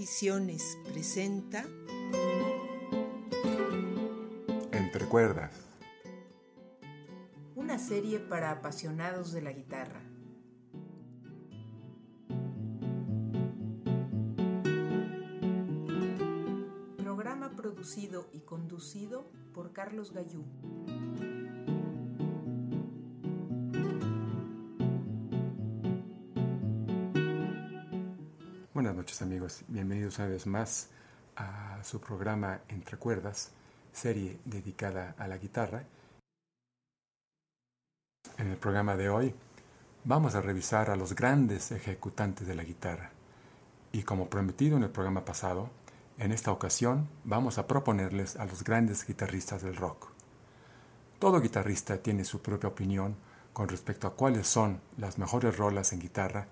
Ediciones presenta Entre cuerdas. Una serie para apasionados de la guitarra. Programa producido y conducido por Carlos Gallú. Amigos, bienvenidos una vez más a su programa Entre Cuerdas, serie dedicada a la guitarra. En el programa de hoy vamos a revisar a los grandes ejecutantes de la guitarra. Y como prometido en el programa pasado, en esta ocasión vamos a proponerles a los grandes guitarristas del rock. Todo guitarrista tiene su propia opinión con respecto a cuáles son las mejores rolas en guitarra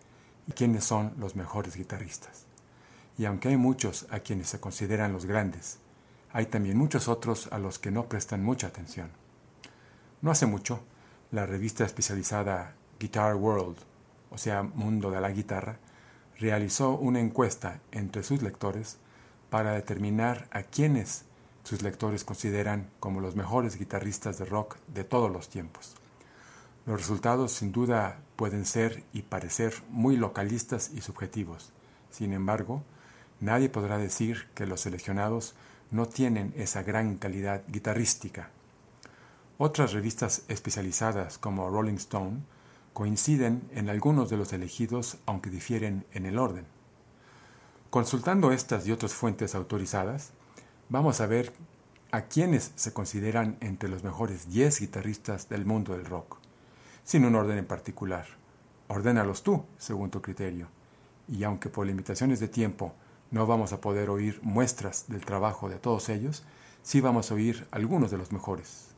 y quiénes son los mejores guitarristas. Y aunque hay muchos a quienes se consideran los grandes, hay también muchos otros a los que no prestan mucha atención. No hace mucho, la revista especializada Guitar World, o sea, Mundo de la Guitarra, realizó una encuesta entre sus lectores para determinar a quienes sus lectores consideran como los mejores guitarristas de rock de todos los tiempos. Los resultados sin duda pueden ser y parecer muy localistas y subjetivos. Sin embargo, nadie podrá decir que los seleccionados no tienen esa gran calidad guitarrística. Otras revistas especializadas como Rolling Stone coinciden en algunos de los elegidos aunque difieren en el orden. Consultando estas y otras fuentes autorizadas, vamos a ver a quienes se consideran entre los mejores 10 guitarristas del mundo del rock sin un orden en particular. Ordénalos tú, según tu criterio. Y aunque por limitaciones de tiempo no vamos a poder oír muestras del trabajo de todos ellos, sí vamos a oír algunos de los mejores.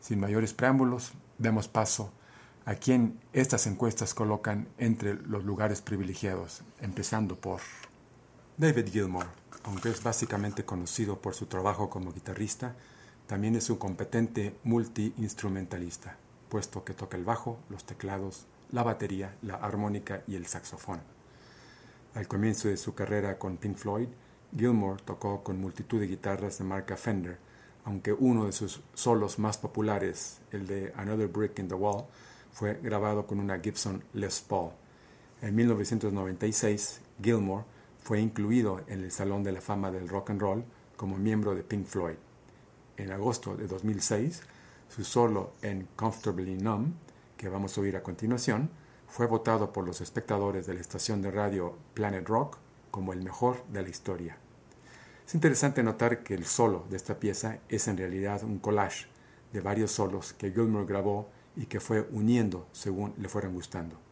Sin mayores preámbulos, demos paso a quien estas encuestas colocan entre los lugares privilegiados, empezando por David Gilmour. Aunque es básicamente conocido por su trabajo como guitarrista, también es un competente multiinstrumentalista puesto que toca el bajo, los teclados, la batería, la armónica y el saxofón. Al comienzo de su carrera con Pink Floyd, Gilmour tocó con multitud de guitarras de marca Fender, aunque uno de sus solos más populares, el de Another Brick in the Wall, fue grabado con una Gibson Les Paul. En 1996, Gilmour fue incluido en el Salón de la Fama del Rock and Roll como miembro de Pink Floyd. En agosto de 2006, su solo en Comfortably Numb, que vamos a oír a continuación, fue votado por los espectadores de la estación de radio Planet Rock como el mejor de la historia. Es interesante notar que el solo de esta pieza es en realidad un collage de varios solos que Gilmour grabó y que fue uniendo según le fueran gustando.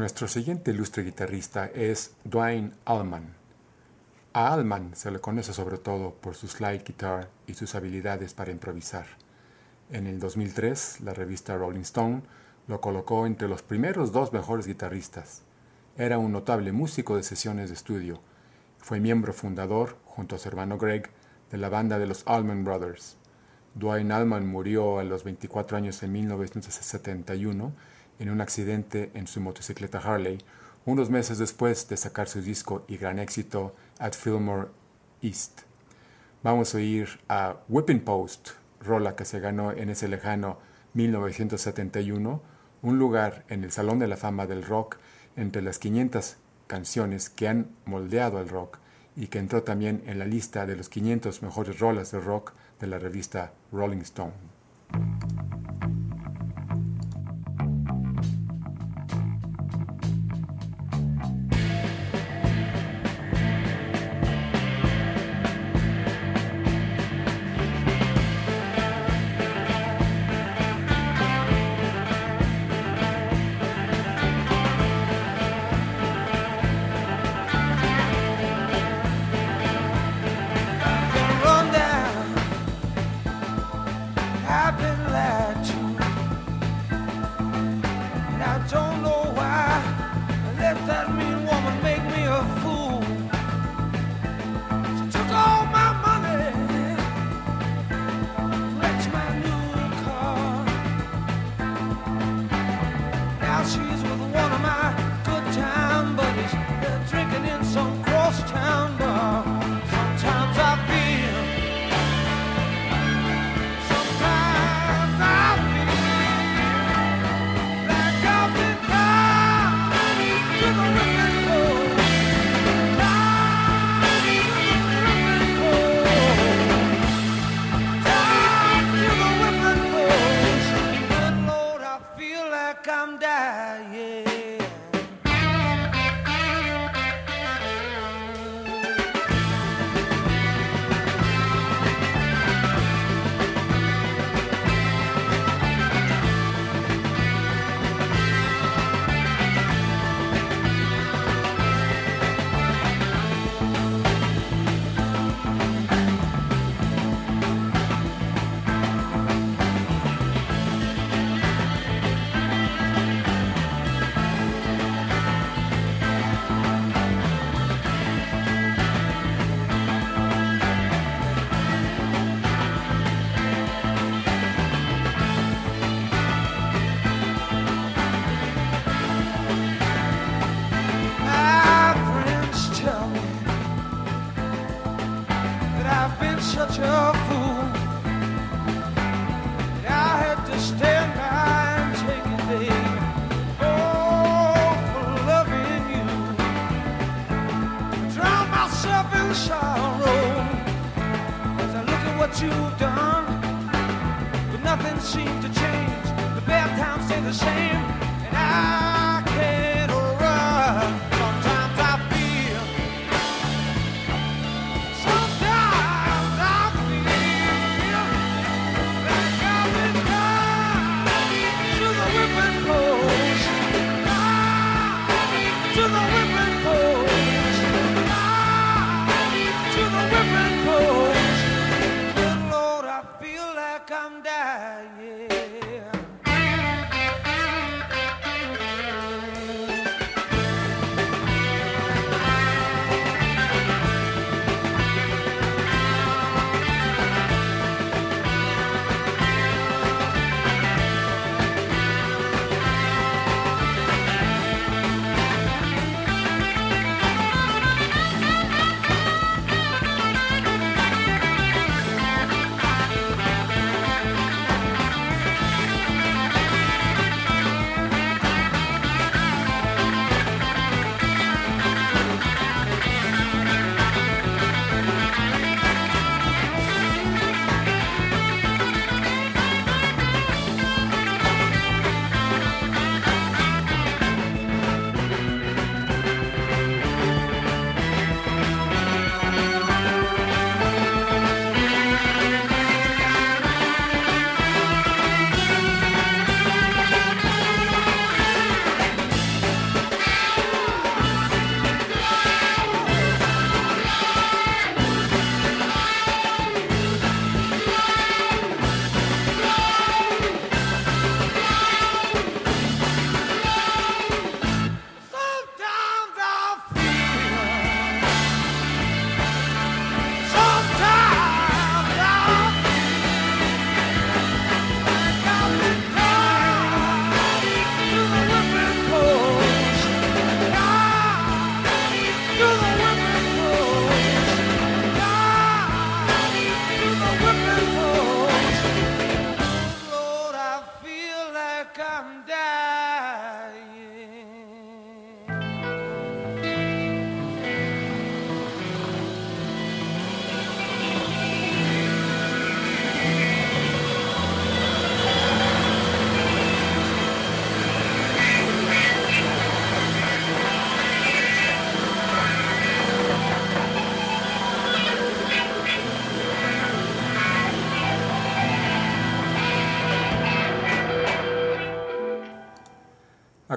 Nuestro siguiente ilustre guitarrista es Dwayne Allman. A Allman se le conoce sobre todo por su slide guitar y sus habilidades para improvisar. En el 2003, la revista Rolling Stone lo colocó entre los primeros dos mejores guitarristas. Era un notable músico de sesiones de estudio. Fue miembro fundador, junto a su hermano Greg, de la banda de los Allman Brothers. Dwayne Allman murió a los 24 años en 1971 en un accidente en su motocicleta Harley, unos meses después de sacar su disco y gran éxito At Fillmore East. Vamos a oír a Whipping Post, rola que se ganó en ese lejano 1971, un lugar en el Salón de la Fama del Rock entre las 500 canciones que han moldeado el rock y que entró también en la lista de los 500 mejores rolas de rock de la revista Rolling Stone.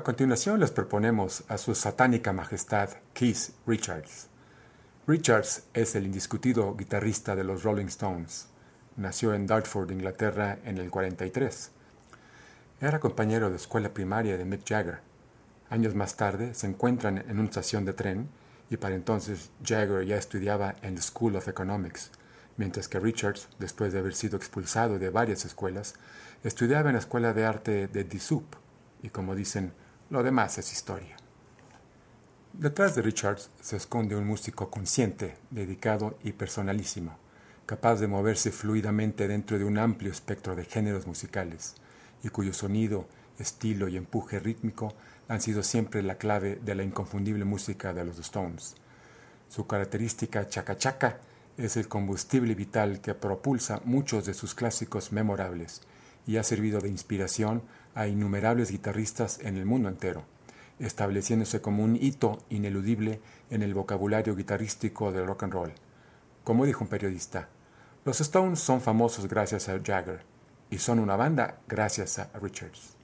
A continuación les proponemos a su satánica majestad Keith Richards. Richards es el indiscutido guitarrista de los Rolling Stones. Nació en Dartford, Inglaterra, en el 43. Era compañero de escuela primaria de Mick Jagger. Años más tarde se encuentran en una estación de tren y para entonces Jagger ya estudiaba en la School of Economics, mientras que Richards, después de haber sido expulsado de varias escuelas, estudiaba en la Escuela de Arte de Disup y como dicen, lo demás es historia. Detrás de Richards se esconde un músico consciente, dedicado y personalísimo, capaz de moverse fluidamente dentro de un amplio espectro de géneros musicales, y cuyo sonido, estilo y empuje rítmico han sido siempre la clave de la inconfundible música de los Stones. Su característica chaca-chaca es el combustible vital que propulsa muchos de sus clásicos memorables y ha servido de inspiración a innumerables guitarristas en el mundo entero, estableciéndose como un hito ineludible en el vocabulario guitarrístico del rock and roll. Como dijo un periodista, los Stones son famosos gracias a Jagger y son una banda gracias a Richards.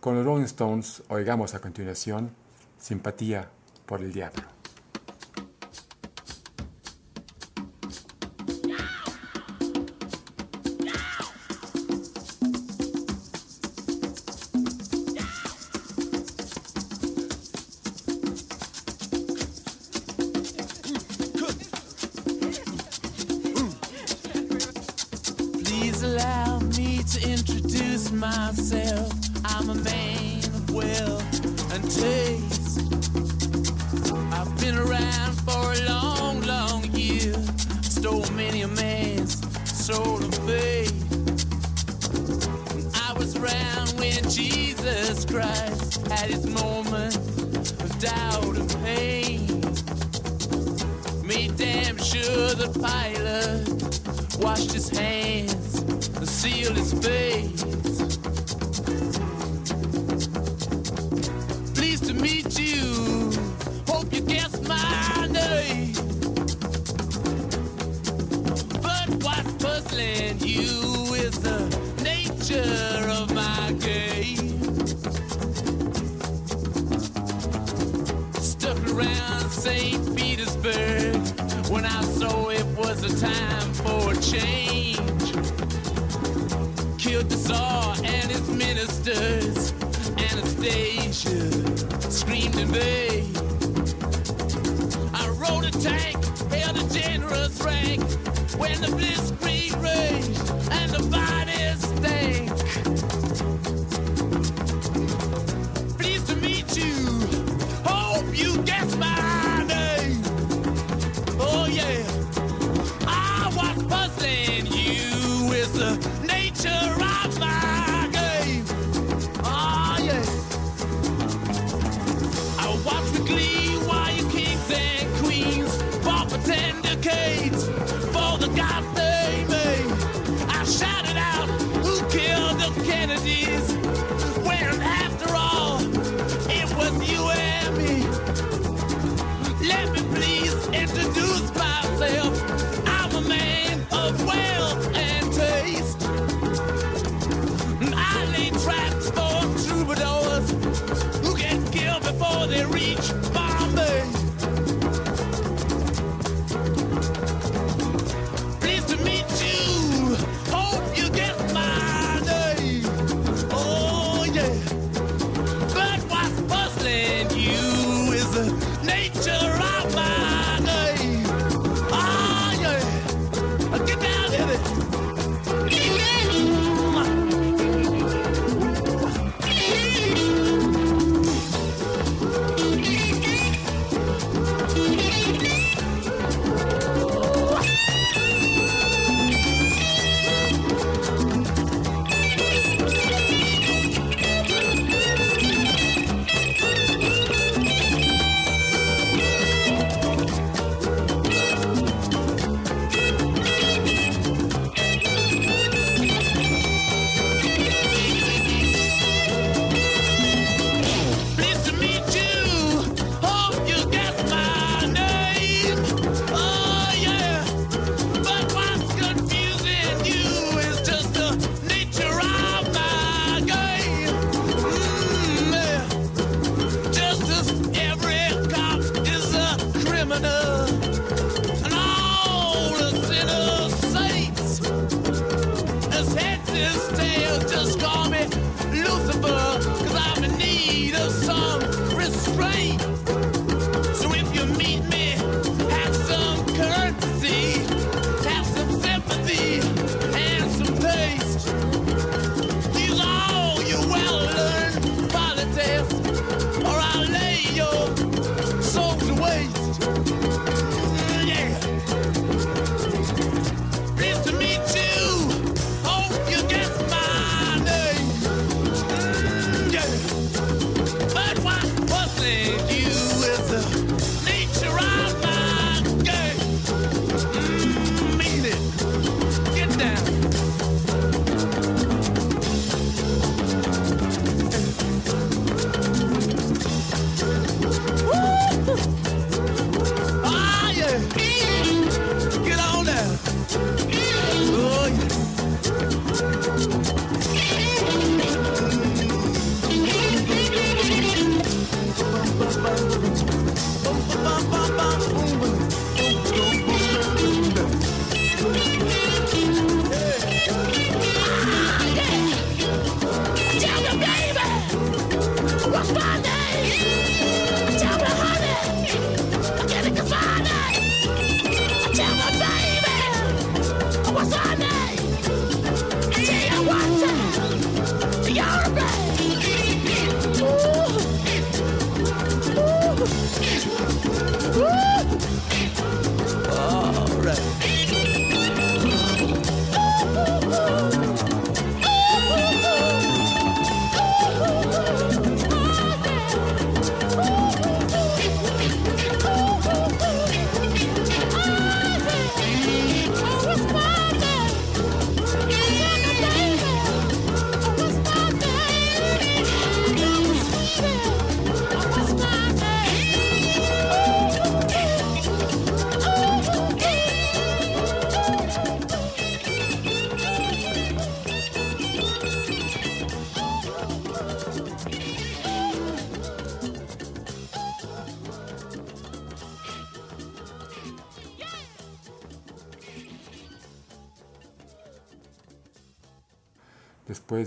Con los Rolling Stones oigamos a continuación Simpatía por el Diablo. What's puzzling you is the nature of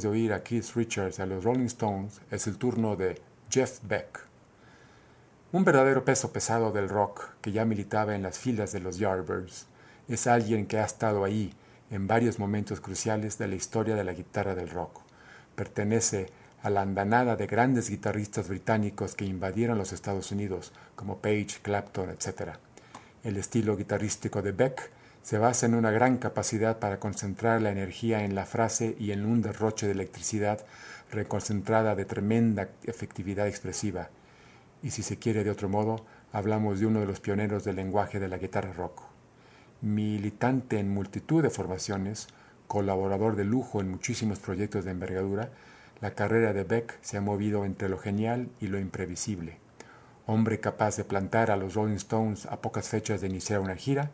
oír a Keith Richards y a los Rolling Stones, es el turno de Jeff Beck. Un verdadero peso pesado del rock que ya militaba en las filas de los Yardbirds, es alguien que ha estado ahí en varios momentos cruciales de la historia de la guitarra del rock. Pertenece a la andanada de grandes guitarristas británicos que invadieron los Estados Unidos, como Page, Clapton, etc. El estilo guitarrístico de Beck se basa en una gran capacidad para concentrar la energía en la frase y en un derroche de electricidad reconcentrada de tremenda efectividad expresiva. Y si se quiere de otro modo, hablamos de uno de los pioneros del lenguaje de la guitarra rock. Militante en multitud de formaciones, colaborador de lujo en muchísimos proyectos de envergadura, la carrera de Beck se ha movido entre lo genial y lo imprevisible. Hombre capaz de plantar a los Rolling Stones a pocas fechas de iniciar una gira,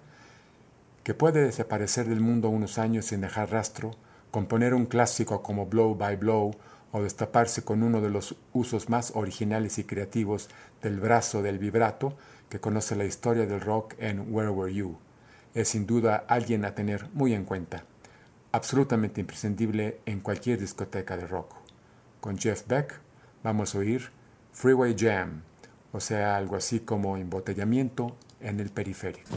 que puede desaparecer del mundo unos años sin dejar rastro, componer un clásico como Blow by Blow o destaparse con uno de los usos más originales y creativos del brazo del vibrato que conoce la historia del rock en Where Were You. Es sin duda alguien a tener muy en cuenta, absolutamente imprescindible en cualquier discoteca de rock. Con Jeff Beck vamos a oír Freeway Jam, o sea, algo así como embotellamiento en el periférico.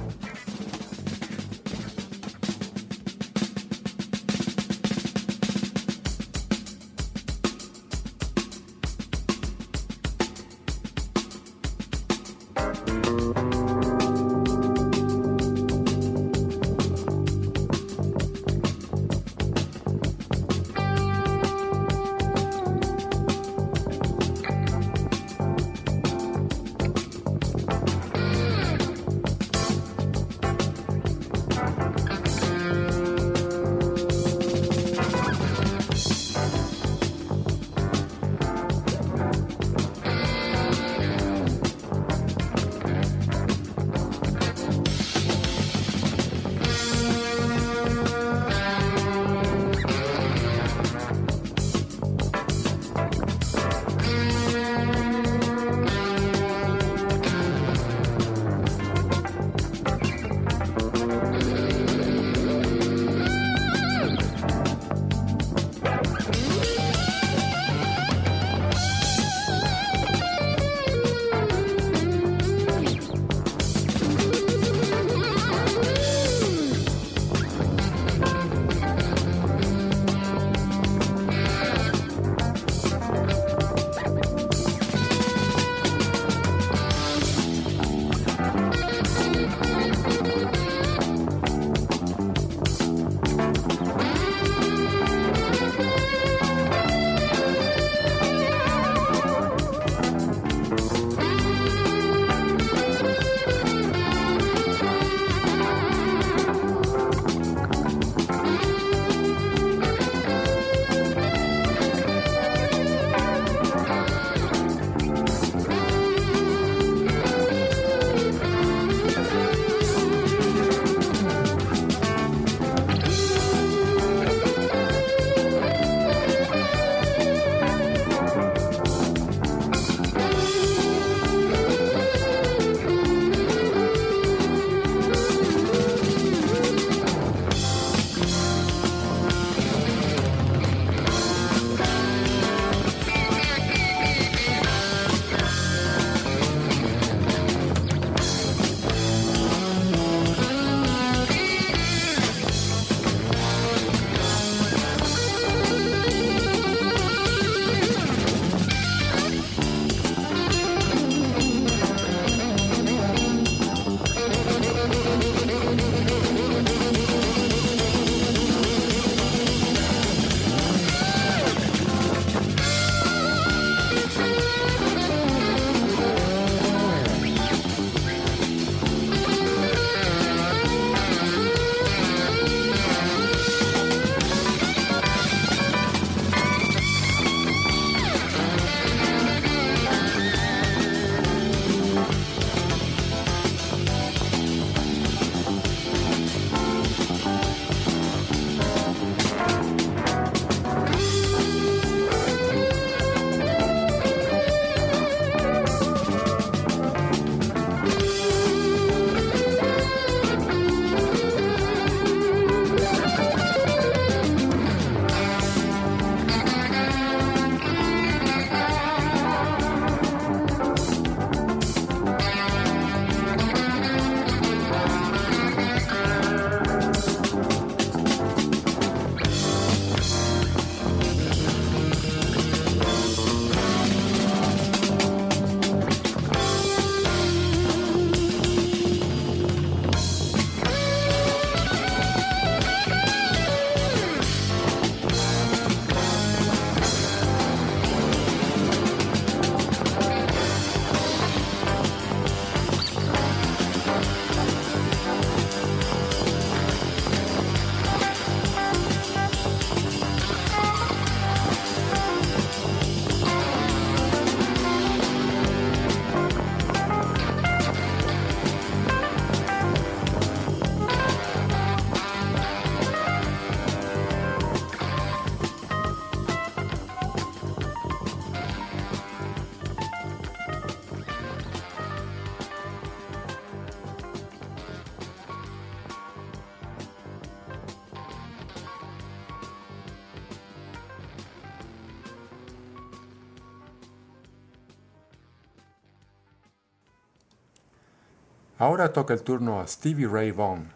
Ahora toca el turno a Stevie Ray Vaughan.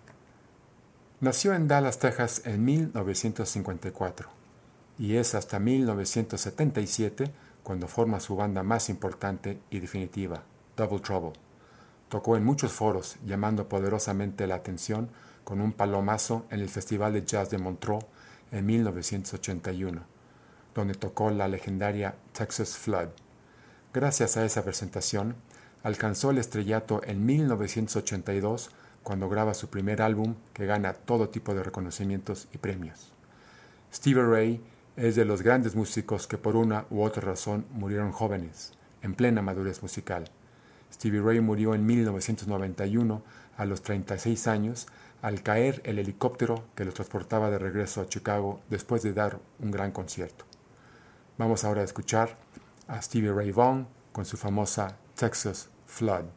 Nació en Dallas, Texas en 1954 y es hasta 1977 cuando forma su banda más importante y definitiva, Double Trouble. Tocó en muchos foros, llamando poderosamente la atención con un palomazo en el Festival de Jazz de Montreux en 1981, donde tocó la legendaria Texas Flood. Gracias a esa presentación, alcanzó el estrellato en 1982 cuando graba su primer álbum que gana todo tipo de reconocimientos y premios. Stevie Ray es de los grandes músicos que por una u otra razón murieron jóvenes, en plena madurez musical. Stevie Ray murió en 1991 a los 36 años al caer el helicóptero que lo transportaba de regreso a Chicago después de dar un gran concierto. Vamos ahora a escuchar a Stevie Ray Vaughan con su famosa Texas Flood.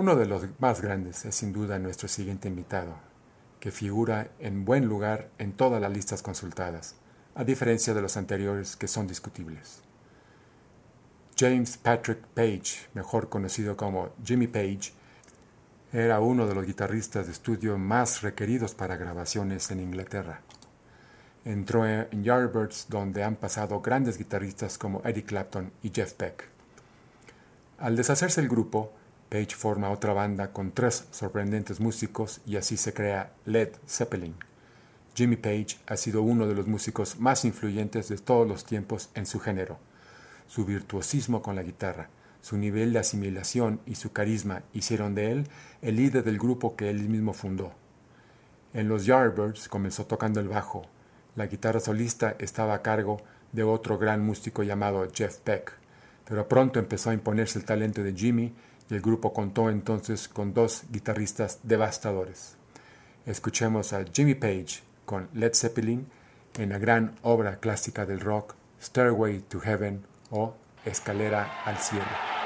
Uno de los más grandes es sin duda nuestro siguiente invitado, que figura en buen lugar en todas las listas consultadas, a diferencia de los anteriores que son discutibles. James Patrick Page, mejor conocido como Jimmy Page, era uno de los guitarristas de estudio más requeridos para grabaciones en Inglaterra. Entró en Yardbirds donde han pasado grandes guitarristas como Eddie Clapton y Jeff Beck. Al deshacerse el grupo, Page forma otra banda con tres sorprendentes músicos y así se crea Led Zeppelin. Jimmy Page ha sido uno de los músicos más influyentes de todos los tiempos en su género. Su virtuosismo con la guitarra, su nivel de asimilación y su carisma hicieron de él el líder del grupo que él mismo fundó. En los Yardbirds comenzó tocando el bajo. La guitarra solista estaba a cargo de otro gran músico llamado Jeff Beck, pero pronto empezó a imponerse el talento de Jimmy el grupo contó entonces con dos guitarristas devastadores. Escuchemos a Jimmy Page con Led Zeppelin en la gran obra clásica del rock Stairway to Heaven o Escalera al Cielo.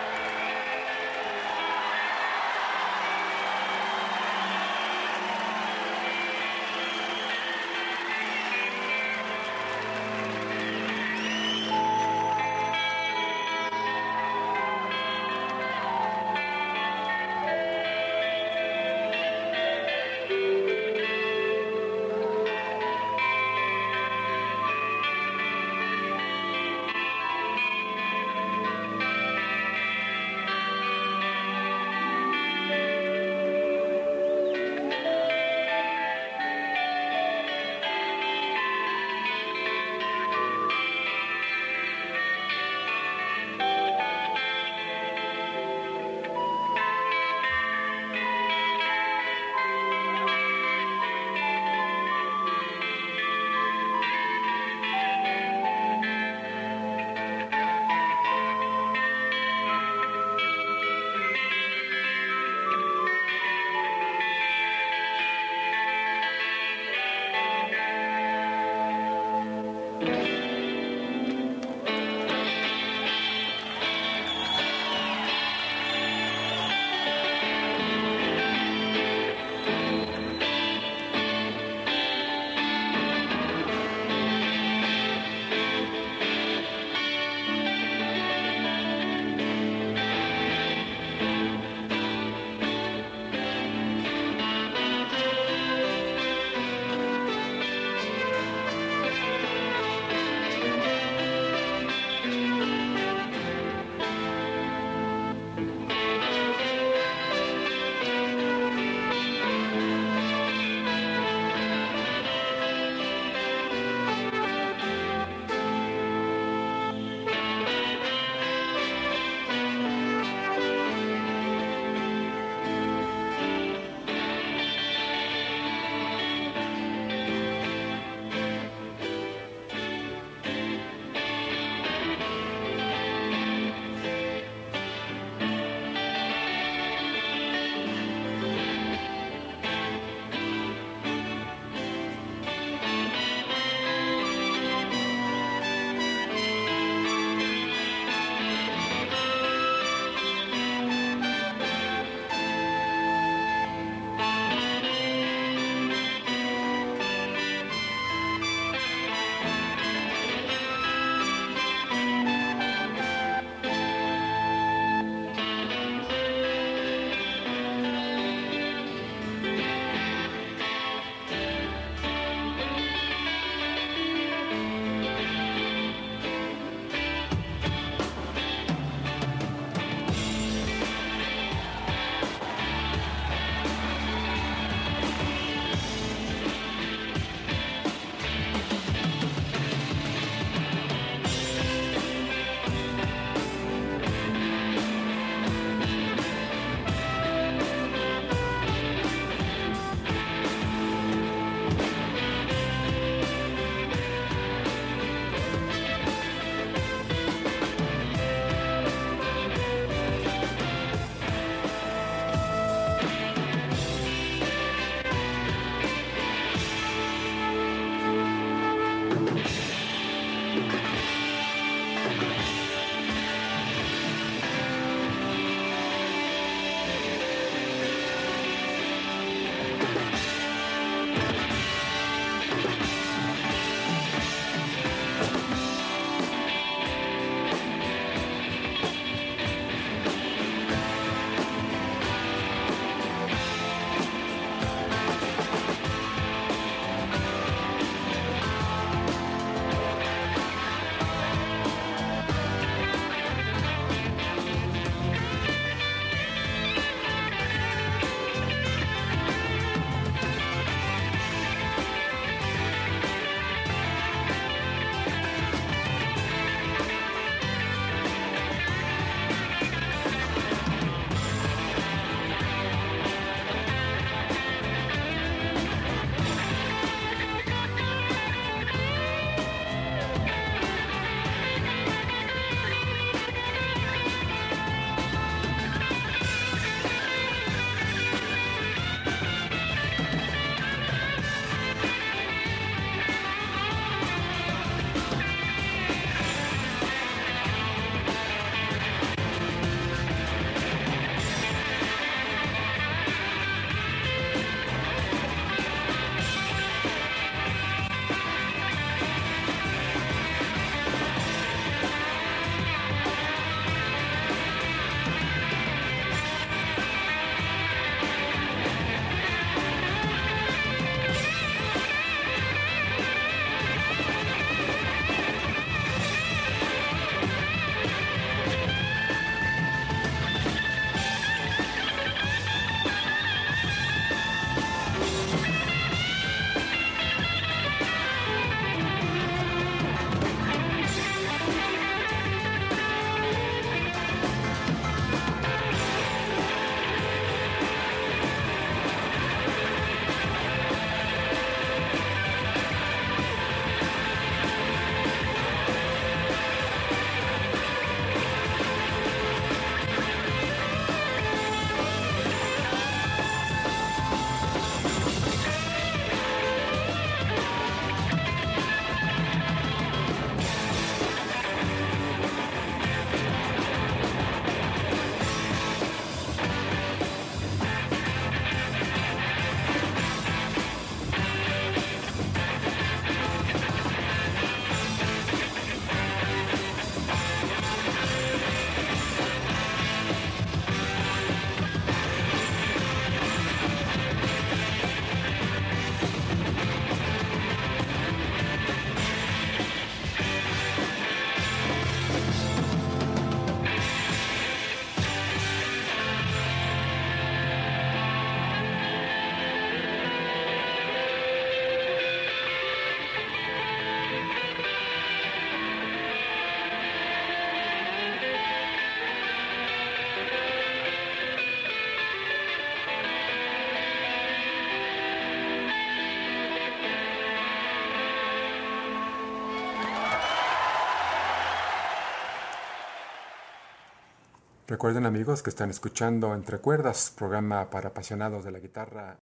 Recuerden amigos que están escuchando Entre Cuerdas, programa para apasionados de la guitarra.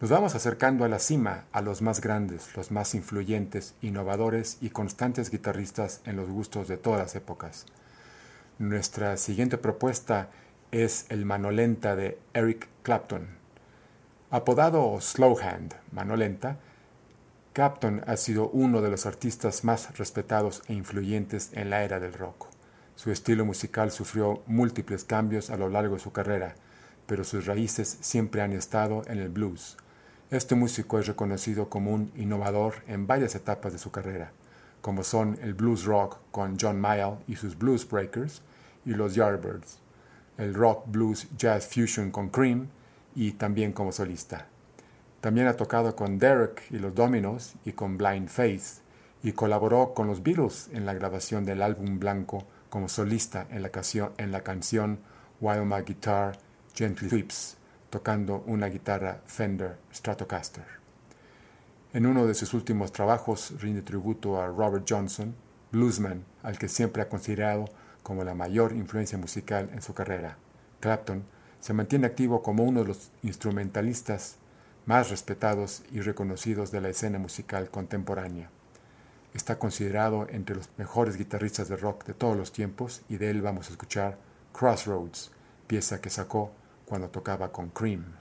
Nos vamos acercando a la cima, a los más grandes, los más influyentes, innovadores y constantes guitarristas en los gustos de todas las épocas. Nuestra siguiente propuesta es el mano lenta de Eric Clapton. Apodado Slowhand, mano lenta, Clapton ha sido uno de los artistas más respetados e influyentes en la era del rock. Su estilo musical sufrió múltiples cambios a lo largo de su carrera, pero sus raíces siempre han estado en el blues. Este músico es reconocido como un innovador en varias etapas de su carrera, como son el blues rock con John Mayall y sus Blues Breakers y los Yardbirds, el rock blues jazz fusion con Cream y también como solista. También ha tocado con Derek y los Dominos y con Blind Faith y colaboró con los Beatles en la grabación del álbum blanco como solista en la, canción, While My Guitar Gently Sweeps, tocando una guitarra Fender Stratocaster. En uno de sus últimos trabajos rinde tributo a Robert Johnson, bluesman al que siempre ha considerado como la mayor influencia musical en su carrera. Clapton se mantiene activo como uno de los instrumentalistas más respetados y reconocidos de la escena musical contemporánea. Está considerado entre los mejores guitarristas de rock de todos los tiempos y de él vamos a escuchar Crossroads, pieza que sacó cuando tocaba con Cream.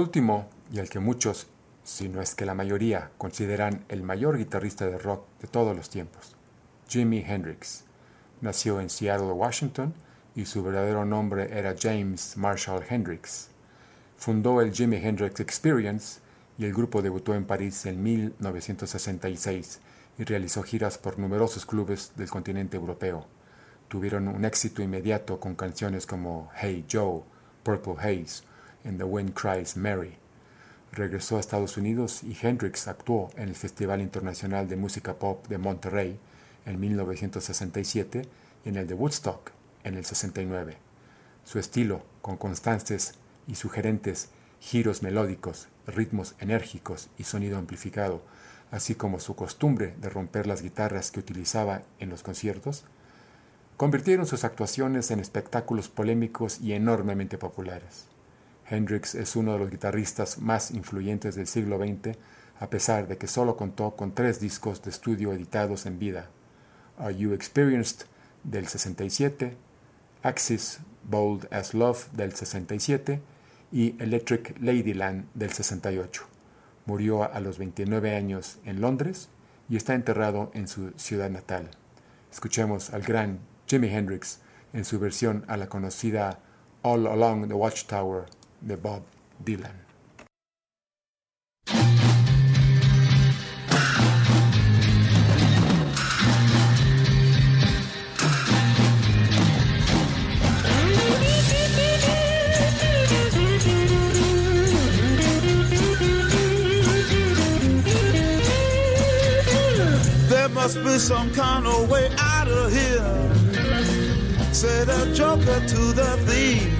Último, y el que muchos, si no es que la mayoría, consideran el mayor guitarrista de rock de todos los tiempos, Jimi Hendrix. Nació en Seattle, Washington, y su verdadero nombre era James Marshall Hendrix. Fundó el Jimi Hendrix Experience y el grupo debutó en París en 1966 y realizó giras por numerosos clubes del continente europeo. Tuvieron un éxito inmediato con canciones como Hey Joe, Purple Haze, and The Wind Cries Mary. Regresó a Estados Unidos y Hendrix actuó en el Festival Internacional de Música Pop de Monterrey en 1967 y en el de Woodstock en el 69. Su estilo, con constantes y sugerentes giros melódicos, ritmos enérgicos y sonido amplificado, así como su costumbre de romper las guitarras que utilizaba en los conciertos, convirtieron sus actuaciones en espectáculos polémicos y enormemente populares. Hendrix es uno de los guitarristas más influyentes del siglo XX, a pesar de que solo contó con tres discos de estudio editados en vida. Are You Experienced del 67, Axis Bold as Love del 67 y Electric Ladyland del 68. Murió a los 29 años en Londres y está enterrado en su ciudad natal. Escuchemos al gran Jimi Hendrix en su versión a la conocida All Along the Watchtower de Bob Dylan. There must be some kind of way out of here. Said the joker to the thief.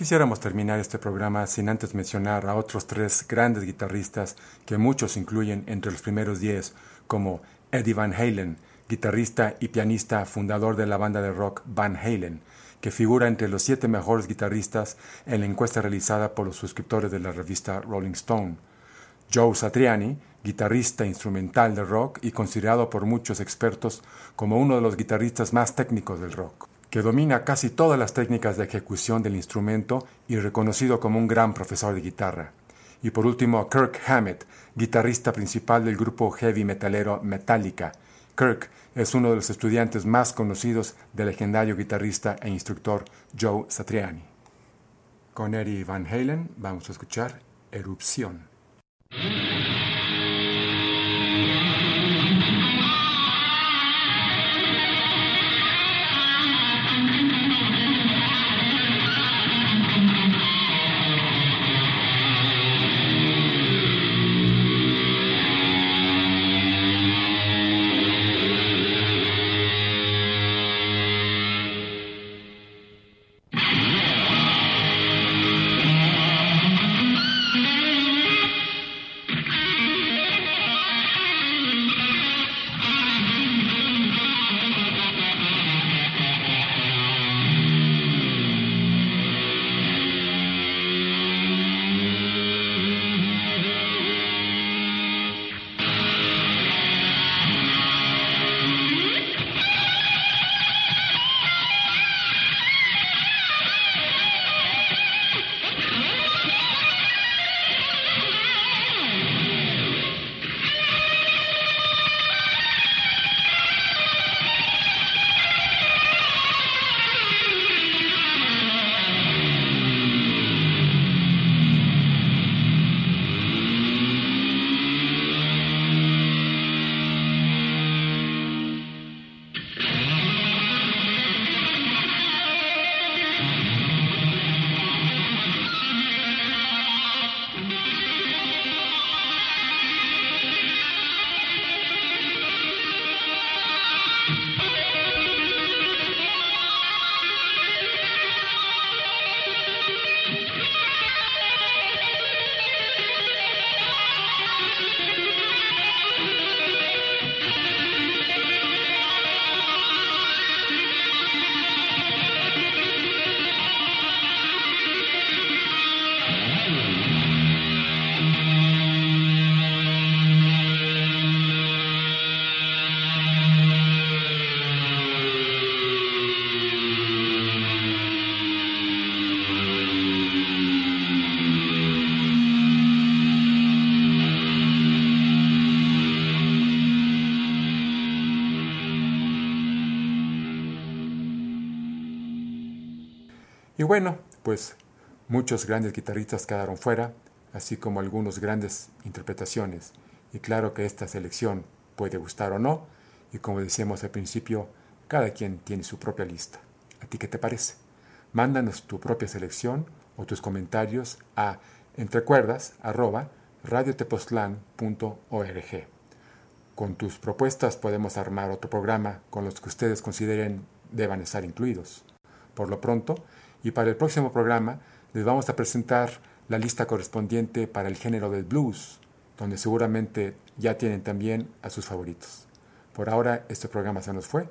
quisiéramos terminar este programa sin antes mencionar a otros tres grandes guitarristas que muchos incluyen entre los primeros diez, como Eddie Van Halen, guitarrista y pianista fundador de la banda de rock Van Halen, que figura entre los siete mejores guitarristas en la encuesta realizada por los suscriptores de la revista Rolling Stone. Joe Satriani, guitarrista instrumental de rock y considerado por muchos expertos como uno de los guitarristas más técnicos del rock que domina casi todas las técnicas de ejecución del instrumento y reconocido como un gran profesor de guitarra. Y por último, Kirk Hammett, guitarrista principal del grupo heavy metalero Metallica. Kirk es uno de los estudiantes más conocidos del legendario guitarrista e instructor Joe Satriani. Con Eddie Van Halen vamos a escuchar Erupción. Y bueno, pues muchos grandes guitarristas quedaron fuera, así como algunos grandes interpretaciones. Y claro que esta selección puede gustar o no, y como decíamos al principio, cada quien tiene su propia lista. ¿A ti qué te parece? Mándanos tu propia selección o tus comentarios a entrecuerdas@radiotepoztlán.org. Con tus propuestas podemos armar otro programa con los que ustedes consideren deban estar incluidos. Por lo pronto, y para el próximo programa les vamos a presentar la lista correspondiente para el género del blues, donde seguramente ya tienen también a sus favoritos. Por ahora este programa se nos fue.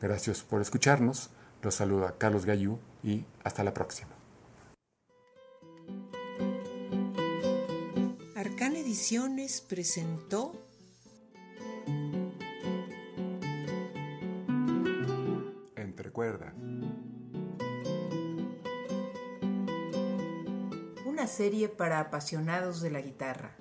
Gracias por escucharnos. Los saluda Carlos Gallú y hasta la próxima. Arcana Ediciones presentó Entrecuerda. Serie para apasionados de la guitarra.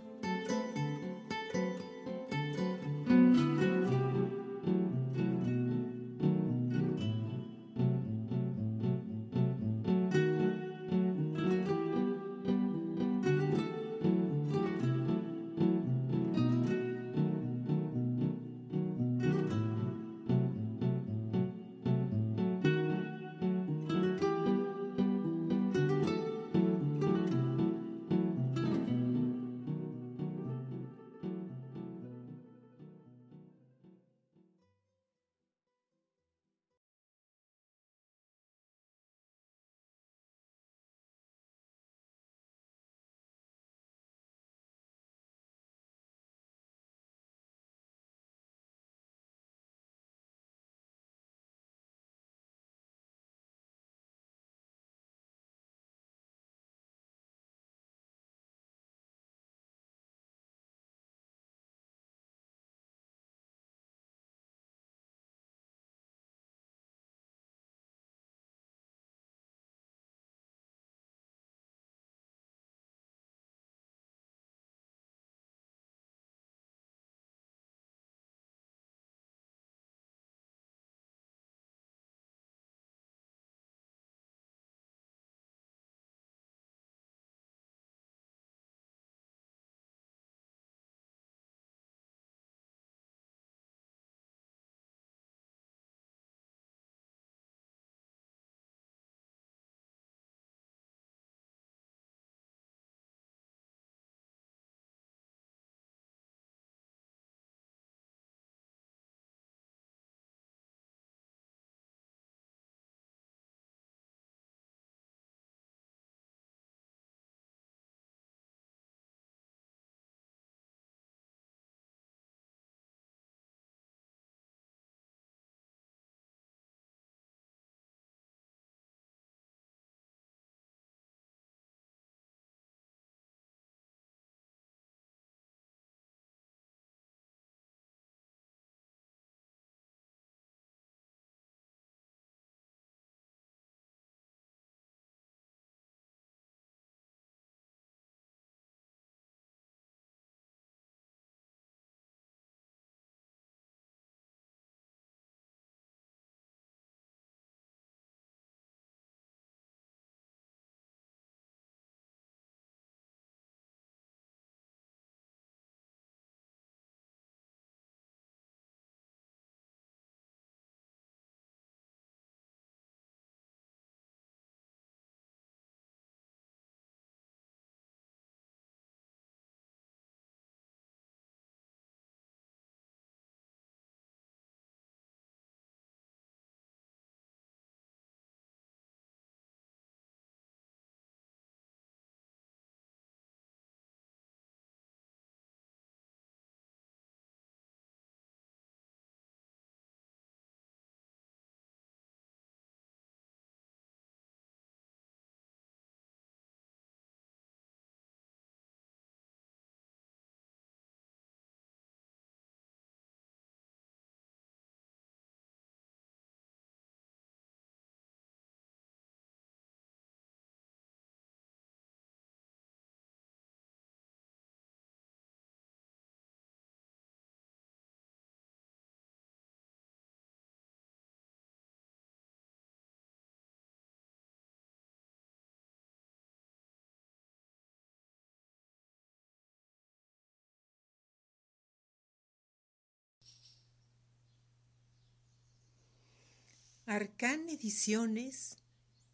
Arcan Ediciones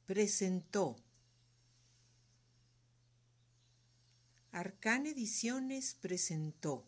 presentó. Arcan Ediciones presentó.